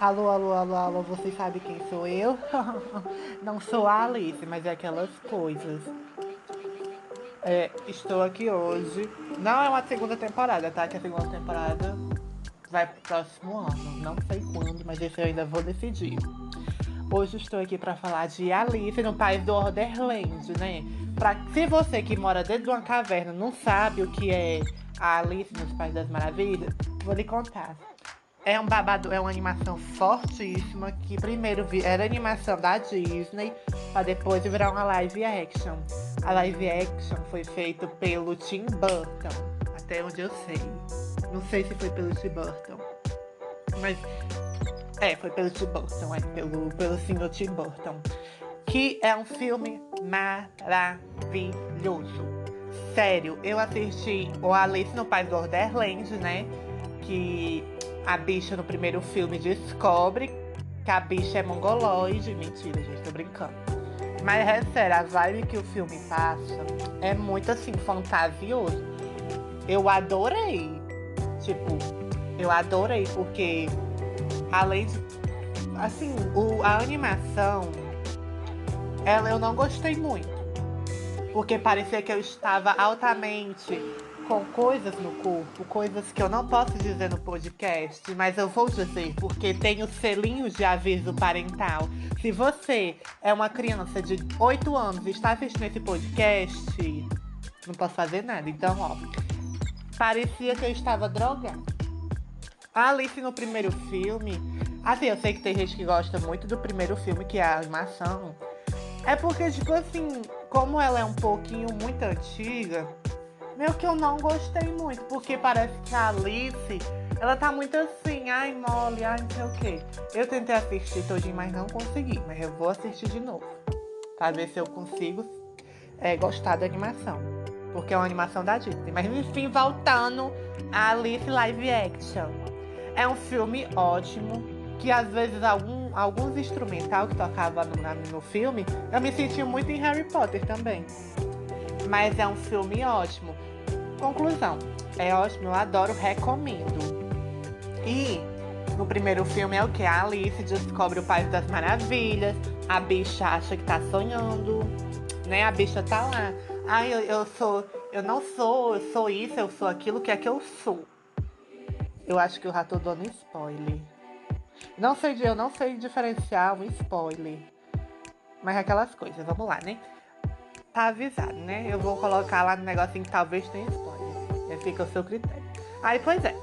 Alô, alô, alô, alô, você sabe quem sou eu? Não sou a Alice, mas é aquelas coisas. É, estou aqui hoje. Não é uma segunda temporada, tá? Que a segunda temporada vai pro próximo ano. Não sei quando, mas esse eu ainda vou decidir. Hoje estou aqui para falar de Alice no País do Orderland, né? Pra, se você que mora dentro de uma caverna não sabe o que é a Alice nos País das Maravilhas, vou lhe contar. É um babado, é uma animação fortíssima que primeiro era animação da Disney para depois virar uma live action. A live action foi feita pelo Tim Burton, até onde eu sei. Não sei se foi pelo Tim Burton, mas é, foi pelo Tim Burton, é pelo pelo senhor Tim Burton, que é um filme maravilhoso. Sério, eu assisti o Alice no País do Orderland, né? Que a bicha no primeiro filme descobre que a bicha é mongoloide. Mentira, gente, tô brincando. Mas é sério, a vibe que o filme passa é muito assim, fantasioso. Eu adorei. Tipo, eu adorei porque além de. Assim, o, a animação, ela eu não gostei muito. Porque parecia que eu estava altamente com coisas no corpo, coisas que eu não posso dizer no podcast, mas eu vou dizer porque tem o selinho de aviso parental. Se você é uma criança de 8 anos e está assistindo esse podcast, não posso fazer nada. Então, ó, parecia que eu estava drogada. A Alice no primeiro filme, assim, eu sei que tem gente que gosta muito do primeiro filme, que é a animação. É porque, tipo assim, como ela é um pouquinho muito antiga, meio que eu não gostei muito, porque parece que a Alice, ela tá muito assim, ai mole, ai não sei o quê. Eu tentei assistir todinho, mas não consegui, mas eu vou assistir de novo. Pra ver se eu consigo é, gostar da animação. Porque é uma animação da Disney. Mas enfim, voltando a Alice Live Action. É um filme ótimo, que às vezes algum, alguns instrumental que tocava no, no filme, eu me senti muito em Harry Potter também. Mas é um filme ótimo. Conclusão: é ótimo, eu adoro, recomendo. E no primeiro filme é o que? A Alice descobre o País das Maravilhas, a bicha acha que tá sonhando, né? A bicha tá lá. Ai, eu, eu sou, eu não sou, eu sou isso, eu sou aquilo que é que eu sou. Eu acho que o rato dando spoiler. Não sei, eu não sei diferenciar um spoiler. Mas aquelas coisas, vamos lá, né? Tá avisado, né? Eu vou colocar lá no negocinho que talvez tenha spoiler. Fica o seu critério. Aí, pois é.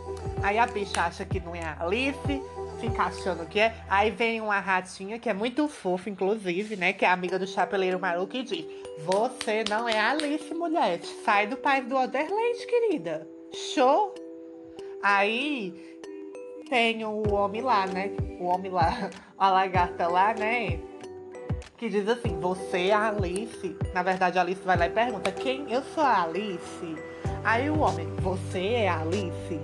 Aí a bicha acha que não é a Alice, fica achando que é. Aí vem uma ratinha, que é muito fofa, inclusive, né? Que é amiga do chapeleiro maluco e diz: Você não é Alice, mulher. Sai do país do Otherland, querida. Show? Aí tem o homem lá, né? O homem lá, a lagarta lá, né? Que diz assim: Você é a Alice. Na verdade, a Alice vai lá e pergunta: Quem? Eu sou a Alice. Aí o homem, você é a Alice?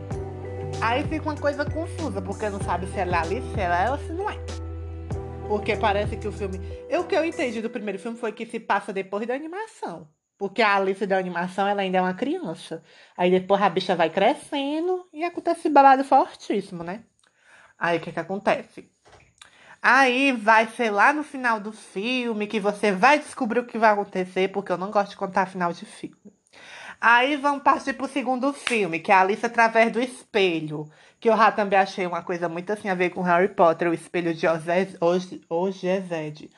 Aí fica uma coisa confusa, porque não sabe se ela é Alice, se ela é ou se não é. Porque parece que o filme. O que eu entendi do primeiro filme foi que se passa depois da animação. Porque a Alice da animação ela ainda é uma criança. Aí depois a bicha vai crescendo e acontece babado fortíssimo, né? Aí o que que acontece? Aí vai ser lá no final do filme que você vai descobrir o que vai acontecer, porque eu não gosto de contar final de filme. Aí vamos partir pro segundo filme, que é a Alice através do espelho. Que eu já também achei uma coisa muito assim a ver com Harry Potter, o espelho de Ozez, Ogezed.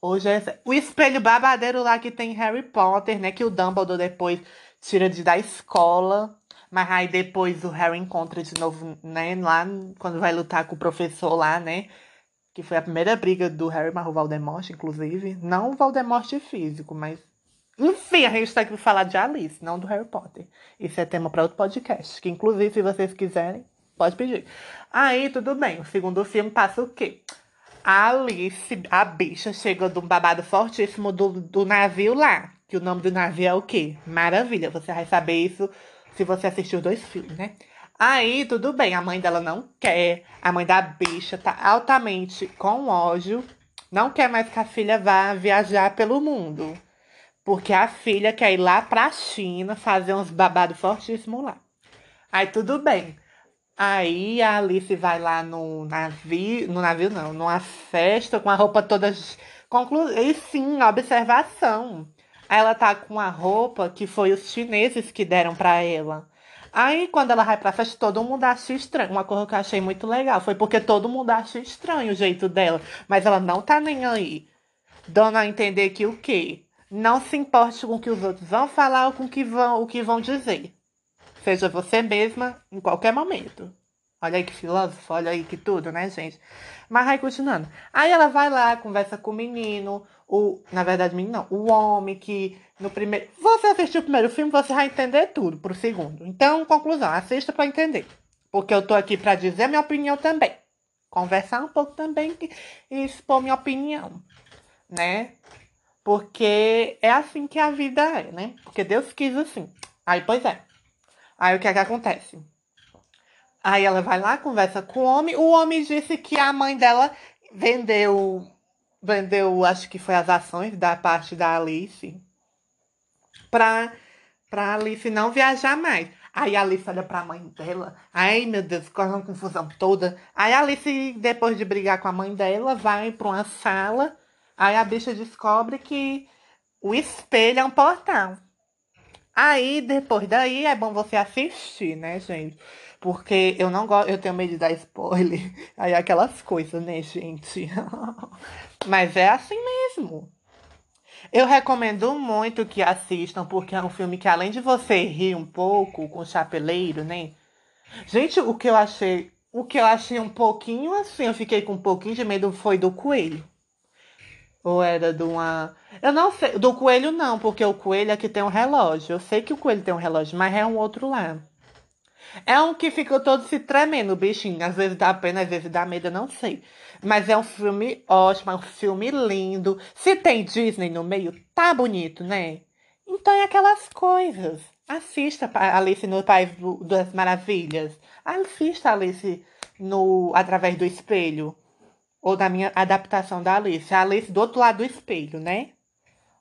Ogezed. O espelho babadeiro lá que tem Harry Potter, né? Que o Dumbledore depois tira de da escola. Mas aí depois o Harry encontra de novo, né? Lá quando vai lutar com o professor lá, né? Que foi a primeira briga do Harry com o Voldemort, inclusive. Não o Voldemort físico, mas enfim, a gente está aqui para falar de Alice, não do Harry Potter. Isso é tema para outro podcast, que inclusive, se vocês quiserem, pode pedir. Aí, tudo bem. O segundo filme passa o quê? A Alice, a bicha, chega de um babado fortíssimo do, do navio lá. Que o nome do navio é o quê? Maravilha. Você vai saber isso se você assistir os dois filmes, né? Aí, tudo bem. A mãe dela não quer. A mãe da bicha tá altamente com ódio. Não quer mais que a filha vá viajar pelo mundo. Porque a filha quer ir lá pra China fazer uns babados fortíssimos lá. Aí tudo bem. Aí a Alice vai lá no navio, no navio não, numa festa com a roupa toda conclu... E sim, observação. Ela tá com a roupa que foi os chineses que deram para ela. Aí quando ela vai pra festa, todo mundo acha estranho. Uma coisa que eu achei muito legal foi porque todo mundo acha estranho o jeito dela. Mas ela não tá nem aí. Dando a entender que o quê? Não se importe com o que os outros vão falar ou com o que vão, o que vão dizer. Seja você mesma em qualquer momento. Olha aí que filósofo, olha aí que tudo, né, gente? Mas vai continuando. Aí ela vai lá, conversa com o menino, o, na verdade, menino não, o homem que no primeiro. Você assistiu o primeiro filme, você vai entender tudo pro segundo. Então, conclusão, assista para entender. Porque eu tô aqui para dizer minha opinião também. Conversar um pouco também e expor minha opinião, né? Porque é assim que a vida é, né? Porque Deus quis assim. Aí, pois é. Aí o que é que acontece? Aí ela vai lá, conversa com o homem. O homem disse que a mãe dela vendeu, vendeu, acho que foi as ações da parte da Alice, pra, pra Alice não viajar mais. Aí a Alice olha pra mãe dela. Ai, meu Deus, corre uma confusão toda. Aí a Alice, depois de brigar com a mãe dela, vai pra uma sala. Aí a bicha descobre que o espelho é um portal. Aí, depois daí, é bom você assistir, né, gente? Porque eu não gosto, eu tenho medo de dar spoiler. Aí aquelas coisas, né, gente? Mas é assim mesmo. Eu recomendo muito que assistam, porque é um filme que além de você rir um pouco com o chapeleiro, né? Gente, o que eu achei, o que eu achei um pouquinho assim, eu fiquei com um pouquinho de medo foi do coelho. Ou era de uma. Eu não sei. Do coelho não, porque o coelho aqui tem um relógio. Eu sei que o coelho tem um relógio, mas é um outro lá. É um que ficou todo se tremendo, bichinho. Às vezes dá pena, às vezes dá medo, eu não sei. Mas é um filme ótimo, é um filme lindo. Se tem Disney no meio, tá bonito, né? Então é aquelas coisas. Assista Alice no País das Maravilhas. Assista Alice no Através do Espelho. Ou da minha adaptação da Alice. A Alice do outro lado do espelho, né?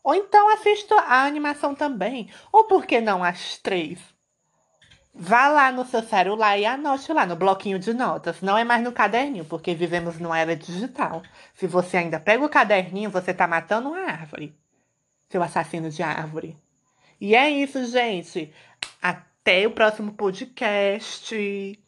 Ou então assista a animação também. Ou por que não as três? Vá lá no seu celular e anote lá no bloquinho de notas. Não é mais no caderninho, porque vivemos numa era digital. Se você ainda pega o caderninho, você tá matando uma árvore. Seu assassino de árvore. E é isso, gente. Até o próximo podcast.